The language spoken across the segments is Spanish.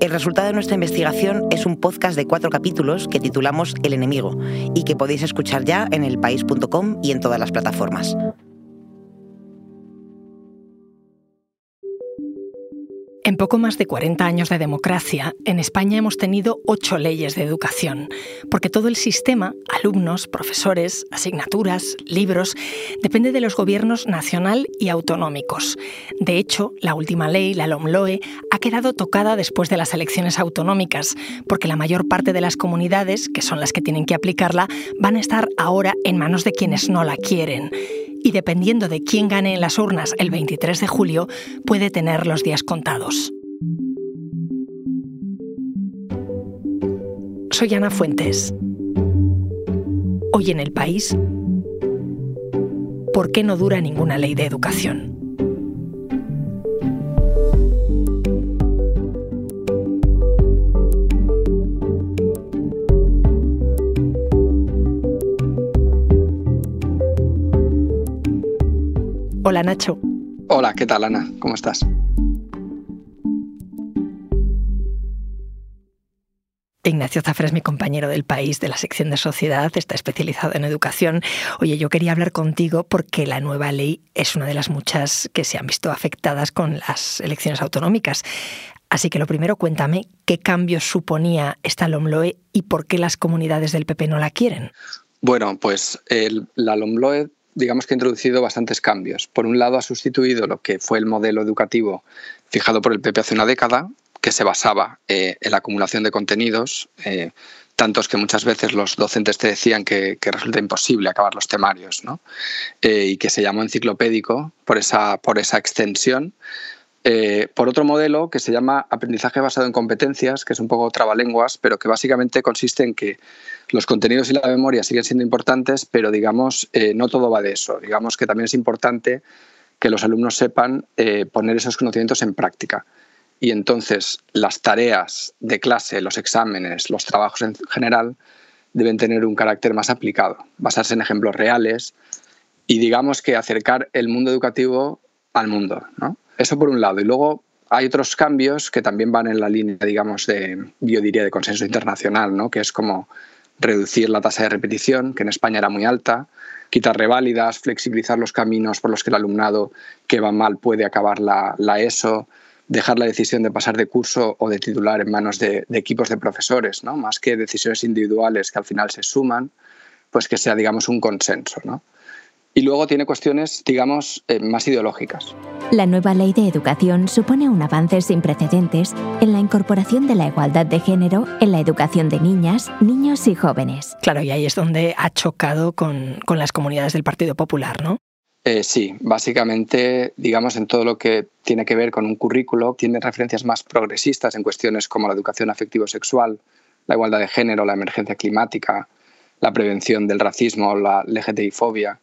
El resultado de nuestra investigación es un podcast de cuatro capítulos que titulamos El enemigo y que podéis escuchar ya en elpaís.com y en todas las plataformas. Poco más de 40 años de democracia, en España hemos tenido ocho leyes de educación, porque todo el sistema, alumnos, profesores, asignaturas, libros, depende de los gobiernos nacional y autonómicos. De hecho, la última ley, la LOMLOE, ha quedado tocada después de las elecciones autonómicas, porque la mayor parte de las comunidades, que son las que tienen que aplicarla, van a estar ahora en manos de quienes no la quieren y dependiendo de quién gane en las urnas el 23 de julio, puede tener los días contados. Soy Ana Fuentes. Hoy en el país, ¿por qué no dura ninguna ley de educación? Hola Nacho. Hola, ¿qué tal Ana? ¿Cómo estás? Ignacio Zafra es mi compañero del país de la sección de sociedad, está especializado en educación. Oye, yo quería hablar contigo porque la nueva ley es una de las muchas que se han visto afectadas con las elecciones autonómicas. Así que lo primero, cuéntame qué cambios suponía esta LOMLOE y por qué las comunidades del PP no la quieren. Bueno, pues la LOMLOE digamos que ha introducido bastantes cambios. Por un lado, ha sustituido lo que fue el modelo educativo fijado por el PP hace una década, que se basaba eh, en la acumulación de contenidos, eh, tantos que muchas veces los docentes te decían que, resulta imposible acabar los temarios, ¿no? Eh, y que se llamó enciclopédico por esa, por esa extensión. por otro modelo que se llama aprendizaje basado en competencias, que es un poco trabalenguas, pero que básicamente consiste en que los contenidos y la memoria siguen siendo importantes, pero digamos, eh, no todo va de eso. Digamos que también es importante que los alumnos sepan eh, poner esos conocimientos en práctica. Y entonces las tareas de clase, los exámenes, los trabajos en general deben tener un carácter más aplicado, basarse en ejemplos reales y digamos que acercar el mundo educativo al mundo. Eso por un lado. Y luego hay otros cambios que también van en la línea, digamos, de, yo diría, de consenso internacional, ¿no? que es como reducir la tasa de repetición, que en España era muy alta, quitar reválidas, flexibilizar los caminos por los que el alumnado que va mal puede acabar la, ESO, dejar la decisión de pasar de curso o de titular en manos de, equipos de profesores, ¿no? más que decisiones individuales que al final se suman, pues que sea, digamos, un consenso. ¿no? Y luego tiene cuestiones, digamos, eh, más ideológicas. La nueva ley de educación supone un avance sin precedentes en la incorporación de la igualdad de género en la educación de niñas, niños y jóvenes. Claro, y ahí es donde ha chocado con, con las comunidades del Partido Popular, ¿no? Eh, sí, básicamente, digamos, en todo lo que tiene que ver con un currículo, tiene referencias más progresistas en cuestiones como la educación afectivo-sexual, la igualdad de género, la emergencia climática, la prevención del racismo, la LGTBI-fobia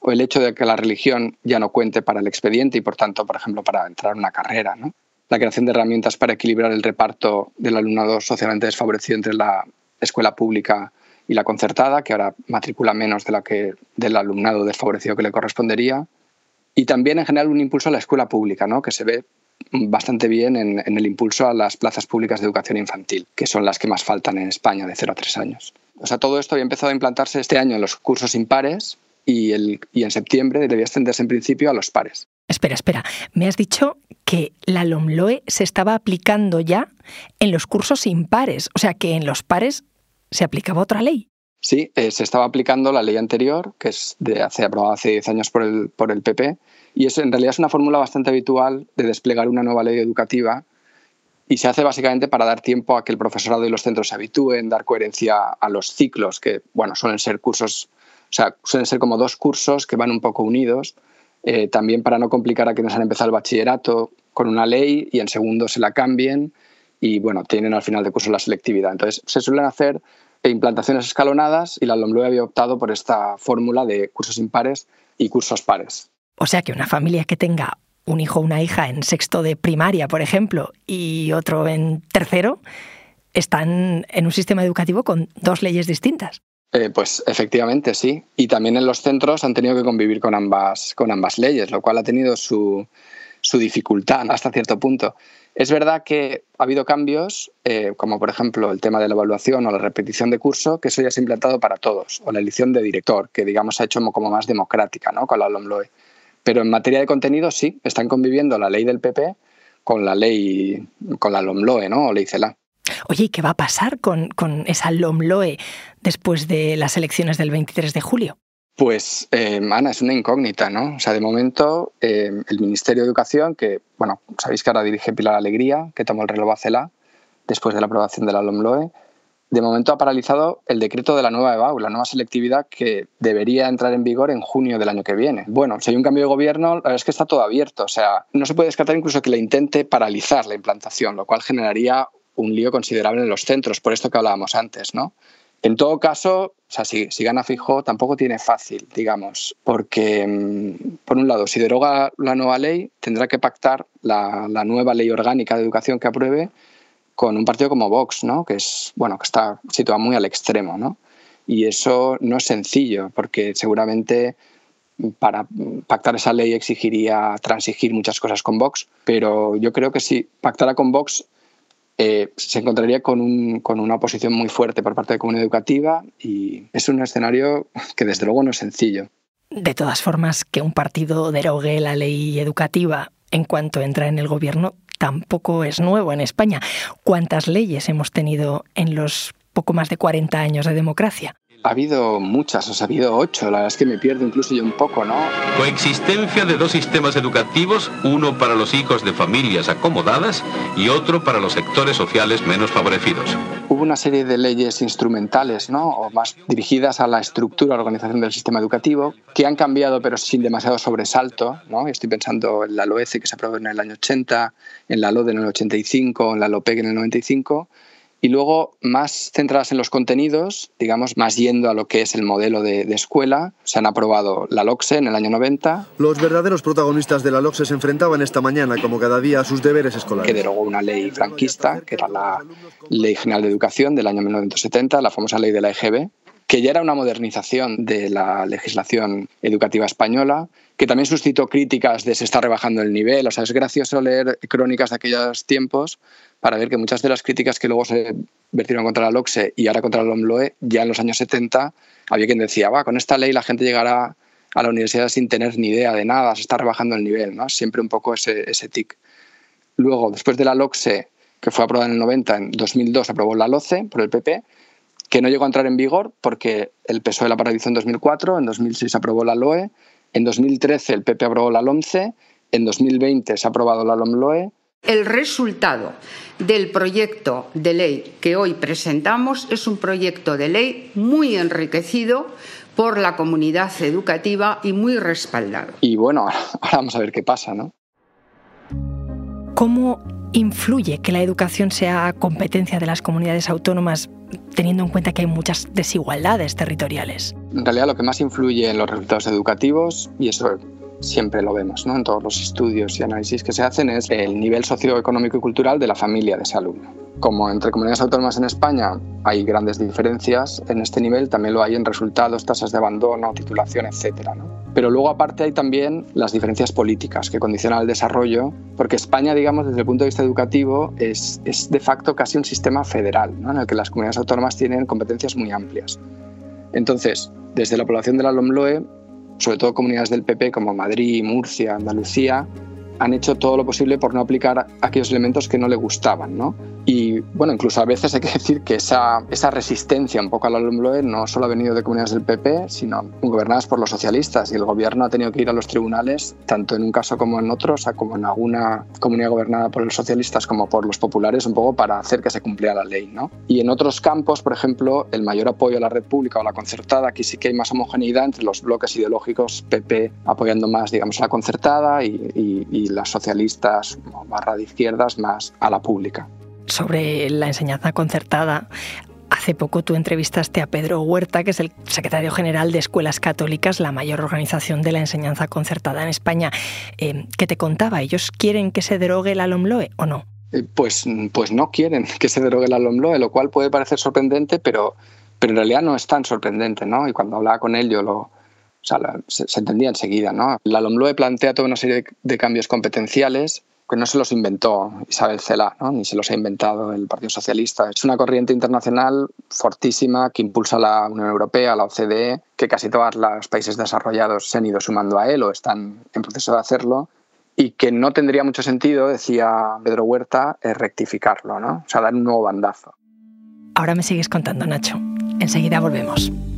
o el hecho de que la religión ya no cuente para el expediente y, por tanto, por ejemplo, para entrar a una carrera. La creación de herramientas para equilibrar el reparto del alumnado socialmente desfavorecido entre la escuela pública y la concertada, que ahora matricula menos de la que, del alumnado desfavorecido que le correspondería. Y también, en general, un impulso a la escuela pública, ¿no? que se ve bastante bien en, en, el impulso a las plazas públicas de educación infantil, que son las que más faltan en España de 0 a 3 años. O sea, todo esto había empezado a implantarse este año en los cursos impares y, el, y en septiembre debía extenderse en principio a los pares. Espera, espera. Me has dicho que la LOMLOE se estaba aplicando ya en los cursos impares, o sea que en los pares se aplicaba otra ley. Sí, eh, se estaba aplicando la ley anterior, que es de hace aprobada hace 10 años por el, por el PP, y eso en realidad es una fórmula bastante habitual de desplegar una nueva ley educativa y se hace básicamente para dar tiempo a que el profesorado y los centros se habitúen, dar coherencia a los ciclos, que bueno, suelen ser cursos o sea, suelen ser como dos cursos que van un poco unidos, eh, también para no complicar a quienes han empezado el bachillerato con una ley y en segundo se la cambien y bueno, tienen al final de curso la selectividad. Entonces, se suelen hacer implantaciones escalonadas y la LOMLOE había optado por esta fórmula de cursos impares y cursos pares. O sea que una familia que tenga un hijo o una hija en sexto de primaria, por ejemplo, y otro en tercero, están en un sistema educativo con dos leyes distintas. Eh, pues efectivamente sí. Y también en los centros han tenido que convivir con ambas, con ambas leyes, lo cual ha tenido su, su dificultad hasta cierto punto. Es verdad que ha habido cambios, eh, como por ejemplo el tema de la evaluación o la repetición de curso, que eso ya se ha implantado para todos, o la elección de director, que digamos se ha hecho como más democrática ¿no? con la LOMLOE. Pero en materia de contenido sí, están conviviendo la ley del PP con la ley, con la LOMLOE, ¿no? O ley CELA. Oye, ¿y qué va a pasar con, con esa LOMLOE después de las elecciones del 23 de julio? Pues, eh, Ana, es una incógnita, ¿no? O sea, de momento, eh, el Ministerio de Educación, que, bueno, sabéis que ahora dirige Pilar Alegría, que tomó el reloj a CELA después de la aprobación de la LOMLOE, de momento ha paralizado el decreto de la nueva EBAU, la nueva selectividad que debería entrar en vigor en junio del año que viene. Bueno, si hay un cambio de gobierno, la verdad es que está todo abierto. O sea, no se puede descartar incluso que le intente paralizar la implantación, lo cual generaría un lío considerable en los centros, por esto que hablábamos antes, ¿no? En todo caso, o sea, si, gana Fijo, tampoco tiene fácil, digamos, porque, mm, por un lado, si deroga la nueva ley, tendrá que pactar la, nueva ley orgánica de educación que apruebe con un partido como Vox, ¿no? que, es, bueno, que está situado muy al extremo. ¿no? Y eso no es sencillo, porque seguramente para pactar esa ley exigiría transigir muchas cosas con Vox, pero yo creo que si pactara con Vox eh, se encontraría con, una oposición muy fuerte por parte de la comunidad educativa y es un escenario que desde luego no es sencillo. De todas formas, que un partido derogue la ley educativa en cuanto entra en el gobierno tampoco es nuevo en España. ¿Cuántas leyes hemos tenido en los poco más de 40 años de democracia? Ha habido muchas, o sea, ha habido ocho. La verdad es que me pierdo incluso yo un poco, ¿no? Coexistencia de dos sistemas educativos, uno para los hijos de familias acomodadas y otro para los sectores sociales menos favorecidos. Hubo una serie de leyes instrumentales, ¿no? O más dirigidas a la estructura, a la organización del sistema educativo, que han cambiado, pero sin demasiado sobresalto, ¿no? Estoy pensando en la LOECE, que se aprobó en el año 80, en la LODE en el 85, en la LOPEC en el 95 y luego más centradas en los contenidos, digamos, más yendo a lo que es el modelo de, escuela. Se han aprobado la LOCSE en el año 90. Los verdaderos protagonistas de la LOCSE se enfrentaban esta mañana, como cada día, a sus deberes escolares. Que derogó una ley franquista, que era la Ley General de Educación del año 1970, la famosa ley de la EGB, que ya era una modernización de la legislación educativa española, que también suscitó críticas de se está rebajando el nivel. O sea, es gracioso leer crónicas de aquellos tiempos para ver que muchas de las críticas que luego se vertieron contra la LOCSE y ahora contra la LOMLOE, ya en los años 70 había quien decía, va, con esta ley la gente llegará a la universidad sin tener ni idea de nada, se está rebajando el nivel, ¿no? Siempre un poco ese, ese tic. Luego, después de la LOCSE, que fue aprobada en el 90, en 2002 aprobó la LOCE por el PP, que no llegó a entrar en vigor porque el PSOE la paralizó en 2004, en 2006 aprobó la LOE, en 2013 el PP aprobó la LOMCE, en 2020 se ha aprobado la LOMLOE. El resultado del proyecto de ley que hoy presentamos es un proyecto de ley muy enriquecido por la comunidad educativa y muy respaldado. Y bueno, ahora vamos a ver qué pasa, ¿no? ¿Cómo influye que la educación sea competencia de las comunidades autónomas teniendo en cuenta que hay muchas desigualdades territoriales? En realidad lo que más influye en los resultados educativos, y eso siempre lo vemos ¿no? en todos los estudios y análisis que se hacen, es el nivel socioeconómico y cultural de la familia de ese alumno. Como entre comunidades autónomas en España hay grandes diferencias en este nivel, también lo hay en resultados, tasas de abandono, titulación, etc. Pero luego aparte hay también las diferencias políticas que condicionan el desarrollo, porque España, digamos, desde el punto de vista educativo, es, es de facto casi un sistema federal, ¿no? en el que las comunidades autónomas tienen competencias muy amplias. Entonces, desde la población de la LOMLOE sobre todo comunidades del PP como Madrid, Murcia, Andalucía, han hecho todo lo posible por no aplicar aquellos elementos que no le gustaban. ¿no? Y bueno, incluso a veces hay que decir que esa, resistencia un poco al LOMLOE no solo ha venido de comunidades del PP, sino gobernadas por los socialistas. Y el gobierno ha tenido que ir a los tribunales, tanto en un caso como en otro, o sea, como en alguna comunidad gobernada por los socialistas como por los populares, un poco para hacer que se cumpliera la ley. ¿no? Y en otros campos, por ejemplo, el mayor apoyo a la red pública o a la concertada, aquí sí que hay más homogeneidad entre los bloques ideológicos, PP apoyando más, digamos, a la concertada y, y, y las socialistas barra de izquierdas más a la pública. Sobre la enseñanza concertada. Hace poco tú entrevistaste a Pedro Huerta, que es el secretario general de Escuelas Católicas, la mayor organización de la enseñanza concertada en España. Eh, ¿Qué te contaba? ¿Ellos quieren que se derogue la LOMLOE o no? Eh, pues, pues no quieren que se derogue la LOMLOE, lo cual puede parecer sorprendente, pero, pero en realidad no es tan sorprendente, ¿no? Y cuando hablaba con él yo lo, se, entendía enseguida, ¿no? La LOMLOE plantea toda una serie de cambios competenciales que no se los inventó Isabel Cela, ni se los ha inventado el Partido Socialista. Es una corriente internacional fortísima que impulsa la Unión Europea, la OCDE, que casi todos los países desarrollados se han ido sumando a él o están en proceso de hacerlo y que no tendría mucho sentido, decía Pedro Huerta, rectificarlo, ¿no? o sea, dar un nuevo bandazo. Ahora me sigues contando, Nacho. Enseguida volvemos.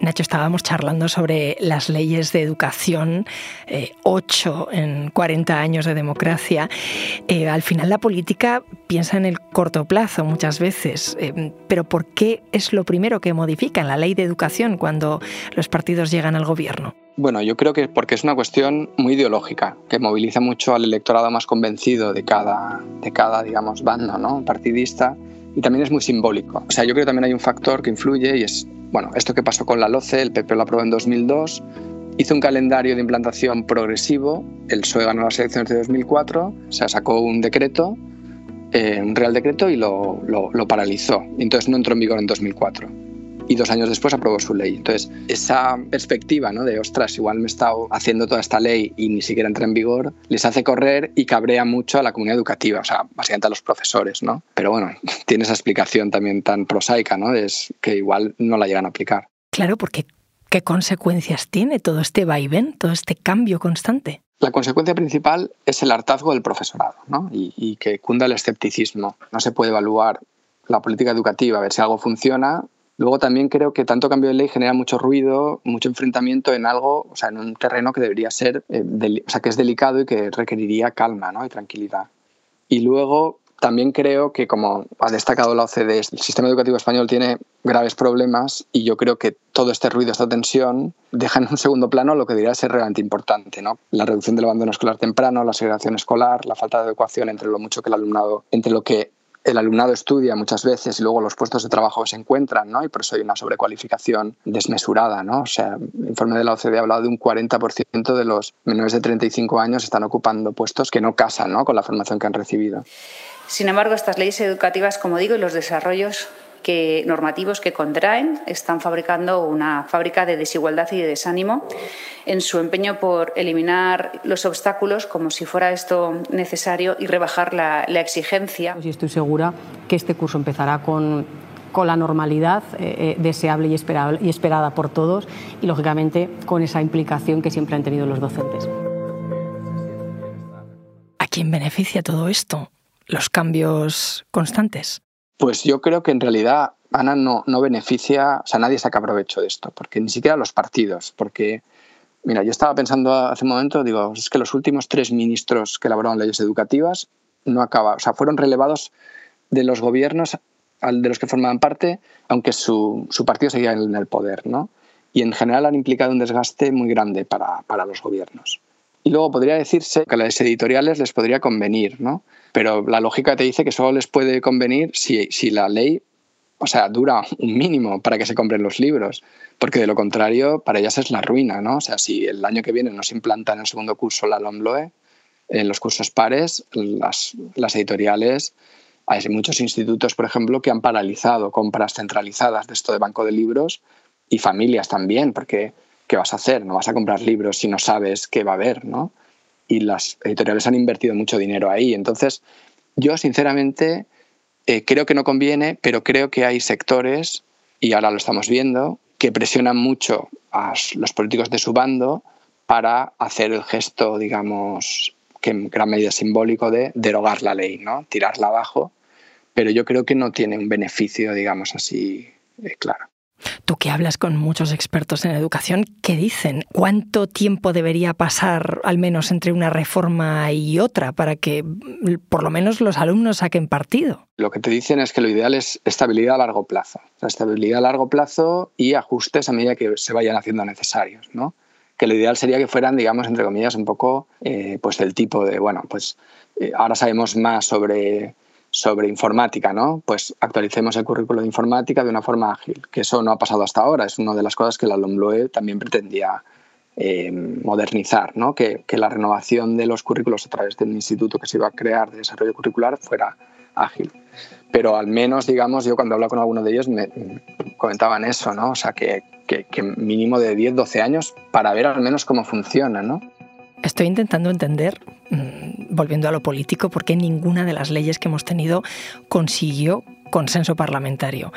Nacho, estábamos charlando sobre las leyes de educación, eh, ocho en 40 años de democracia. Eh, al final la política piensa en el corto plazo muchas veces, eh, pero ¿por qué es lo primero que modifican la ley de educación cuando los partidos llegan al gobierno? Bueno, yo creo que porque es una cuestión muy ideológica, que moviliza mucho al electorado más convencido de cada, de cada digamos, bando ¿no? partidista y también es muy simbólico. O sea, yo creo que también hay un factor que influye y es bueno, esto que pasó con la LOCE, el PP lo aprobó en 2002, hizo un calendario de implantación progresivo, el PSOE ganó las elecciones de 2004, o sea, sacó un decreto, eh, un real decreto y lo, lo, lo paralizó. Entonces no entró en vigor en 2004 y dos años después aprobó su ley. Entonces, esa perspectiva ¿no? de, ostras, igual me he estado haciendo toda esta ley y ni siquiera entra en vigor, les hace correr y cabrea mucho a la comunidad educativa, o sea, básicamente a los profesores, ¿no? Pero bueno, tiene esa explicación también tan prosaica, ¿no? Es que igual no la llegan a aplicar. Claro, porque ¿qué consecuencias tiene todo este vaivén, todo este cambio constante? La consecuencia principal es el hartazgo del profesorado ¿no? y, y, que cunda el escepticismo. No se puede evaluar la política educativa, a ver si algo funciona Luego también creo que tanto cambio de ley genera mucho ruido, mucho enfrentamiento en algo, o sea, en un terreno que debería ser, eh, o sea, que es delicado y que requeriría calma ¿no? y tranquilidad. Y luego también creo que, como ha destacado la OCDE, el sistema educativo español tiene graves problemas y yo creo que todo este ruido, esta tensión, deja en un segundo plano lo que debería ser realmente importante. ¿no? La reducción del abandono escolar temprano, la segregación escolar, la falta de adecuación entre lo mucho que el alumnado, entre lo que el alumnado estudia muchas veces y luego los puestos de trabajo se encuentran, ¿no? Y por eso hay una sobrecualificación desmesurada, ¿no? O sea, el informe de la OCDE ha hablado de un 40% de los menores de 35 años están ocupando puestos que no casan, ¿no? Con la formación que han recibido. Sin embargo, estas leyes educativas, como digo, y los desarrollos que, normativos que contraen están fabricando una fábrica de desigualdad y de desánimo en su empeño por eliminar los obstáculos como si fuera esto necesario y rebajar la, la exigencia. Y estoy segura que este curso empezará con con la normalidad eh, eh deseable y, esperable, y esperada por todos y, lógicamente, con esa implicación que siempre han tenido los docentes. ¿A quién beneficia todo esto? ¿Los cambios constantes? Pues yo creo que en realidad Ana no, no beneficia, o sea, nadie saca provecho de esto, porque ni siquiera los partidos, porque, mira, yo estaba pensando hace un momento, digo, es que los últimos tres ministros que elaboraron leyes educativas no acaba, o sea, fueron relevados de los gobiernos de los que formaban parte, aunque su, su partido seguía en el poder, ¿no? Y en general han implicado un desgaste muy grande para, para los gobiernos. Y luego podría decirse que a las editoriales les podría convenir, ¿no? Pero la lógica te dice que solo les puede convenir si, si la ley o sea, dura un mínimo para que se compren los libros, porque de lo contrario, para ellas es la ruina, ¿no? O sea, si el año que viene no se implanta en el segundo curso la LOMLOE, en los cursos pares, las, las editoriales, hay muchos institutos, por ejemplo, que han paralizado compras centralizadas de esto de banco de libros y familias también, porque ¿qué vas a hacer? No vas a comprar libros si no sabes qué va a haber, ¿no? y las editoriales han invertido mucho dinero ahí. Entonces, yo sinceramente eh, creo que no conviene, pero creo que hay sectores, y ahora lo estamos viendo, que presionan mucho a los políticos de su bando para hacer el gesto, digamos, que en gran medida simbólico de derogar la ley, ¿no? tirarla abajo, pero yo creo que no tiene un beneficio, digamos así, eh, claro. Tú que hablas con muchos expertos en educación, ¿qué dicen? ¿Cuánto tiempo debería pasar al menos entre una reforma y otra para que mm, por lo menos los alumnos saquen partido? Lo que te dicen es que lo ideal es estabilidad a largo plazo. Estabilidad a largo plazo y ajustes a medida que se vayan haciendo necesarios, ¿no? Que lo ideal sería que fueran, digamos, entre comillas, un poco eh, pues del tipo de, bueno, pues eh, ahora sabemos más sobre sobre informática, ¿no? Pues actualicemos el currículo de informática de una forma ágil, que eso no ha pasado hasta ahora, es una de las cosas que la LOMLOE también pretendía eh, modernizar, ¿no? Que, la renovación de los currículos a través del instituto que se iba a crear de desarrollo curricular fuera ágil. Pero al menos, digamos, yo cuando hablo con alguno de ellos me comentaban eso, ¿no? O sea, que, que, que mínimo de 10, 12 años para ver al menos cómo funciona, ¿no? Estoy intentando entender, mm, volviendo a lo político, por qué ninguna de las leyes que hemos tenido consiguió consenso parlamentario.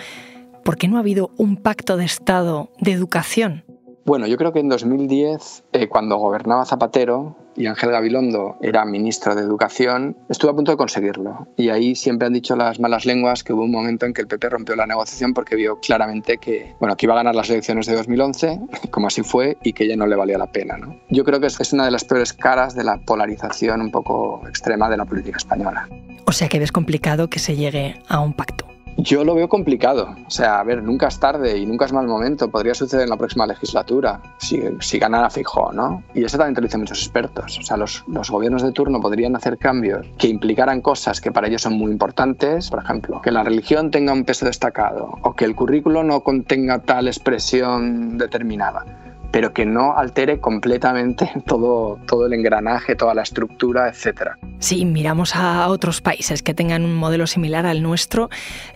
¿Por qué no ha habido un pacto de Estado de educación? Bueno, yo creo que en 2010, eh, cuando gobernaba Zapatero y Ángel Gabilondo era ministro de Educación, estuve a punto de conseguirlo. Y ahí siempre han dicho las malas lenguas que hubo un momento en que el PP rompió la negociación porque vio claramente que, bueno, que iba a ganar las elecciones de 2011, como así fue, y que ya no le valía la pena. Yo creo que es una de las peores caras de la polarización un poco extrema de la política española. O sea que ves complicado que se llegue a un pacto. Yo lo veo complicado. O sea, a ver, nunca es tarde y nunca es mal momento. Podría suceder en la próxima legislatura, si, si ganara Fijó, ¿no? Y eso también te lo dicen muchos expertos. O sea, los, los gobiernos de turno podrían hacer cambios que implicaran cosas que para ellos son muy importantes. Por ejemplo, que la religión tenga un peso destacado o que el currículo no contenga tal expresión determinada pero que no altere completamente todo, todo el engranaje, toda la estructura, etc. Si miramos a otros países que tengan un modelo similar al nuestro,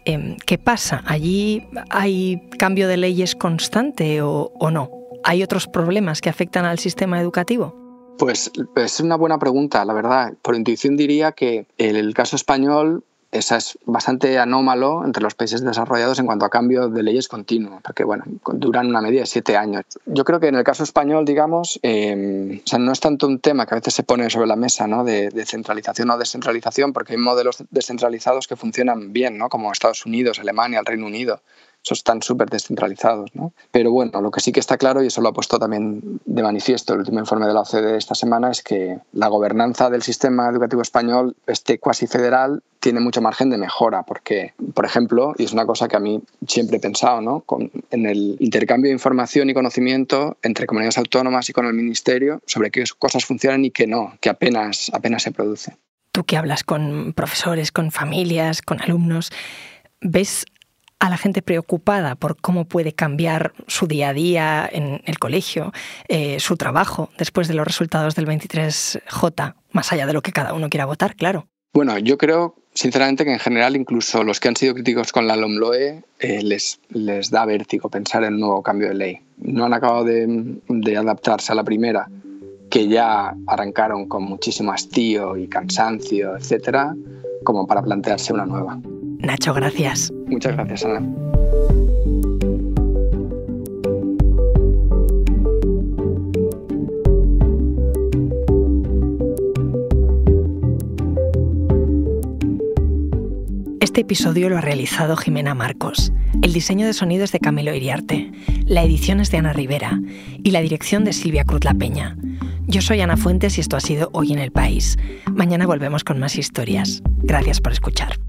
em, ¿qué pasa? ¿Allí hay cambio de leyes constante o, o no? ¿Hay otros problemas que afectan al sistema educativo? Pues es una buena pregunta, la verdad. Por intuición diría que el caso español esa es bastante anómalo entre los países desarrollados en cuanto a cambio de leyes continuo, porque bueno, duran una media de siete años. Yo creo que en el caso español, digamos, em, o sea, no es tanto un tema que a veces se pone sobre la mesa ¿no? de, de, centralización o descentralización, porque hay modelos descentralizados que funcionan bien, ¿no? como Estados Unidos, Alemania, el Reino Unido están súper descentralizados. ¿no? Pero bueno, lo que sí que está claro, y eso lo ha puesto también de manifiesto el último informe de la OCDE esta semana, es que la gobernanza del sistema educativo español, este cuasi federal, tiene mucho margen de mejora, porque, por ejemplo, y es una cosa que a mí siempre he pensado, ¿no? Con, en el intercambio de información y conocimiento entre comunidades autónomas y con el Ministerio sobre qué cosas funcionan y qué no, que apenas, apenas se produce. Tú que hablas con profesores, con familias, con alumnos, ¿ves a la gente preocupada por cómo puede cambiar su día a día en el colegio, eh, su trabajo, después de los resultados del 23J, más allá de lo que cada uno quiera votar, claro. Bueno, yo creo sinceramente que en general incluso los que han sido críticos con la LOMLOE eh, les, les da vértigo pensar en un nuevo cambio de ley. No han acabado de, de adaptarse a la primera, que ya arrancaron con muchísimo hastío y cansancio, etcétera, como para plantearse una nueva. Nacho, gracias. Muchas gracias, Ana. Este episodio lo ha realizado Jimena Marcos. El diseño de sonido es de Camilo Iriarte. La edición es de Ana Rivera. Y la dirección de Silvia Cruz La Peña. Yo soy Ana Fuentes y esto ha sido Hoy en el País. Mañana volvemos con más historias. Gracias por escuchar.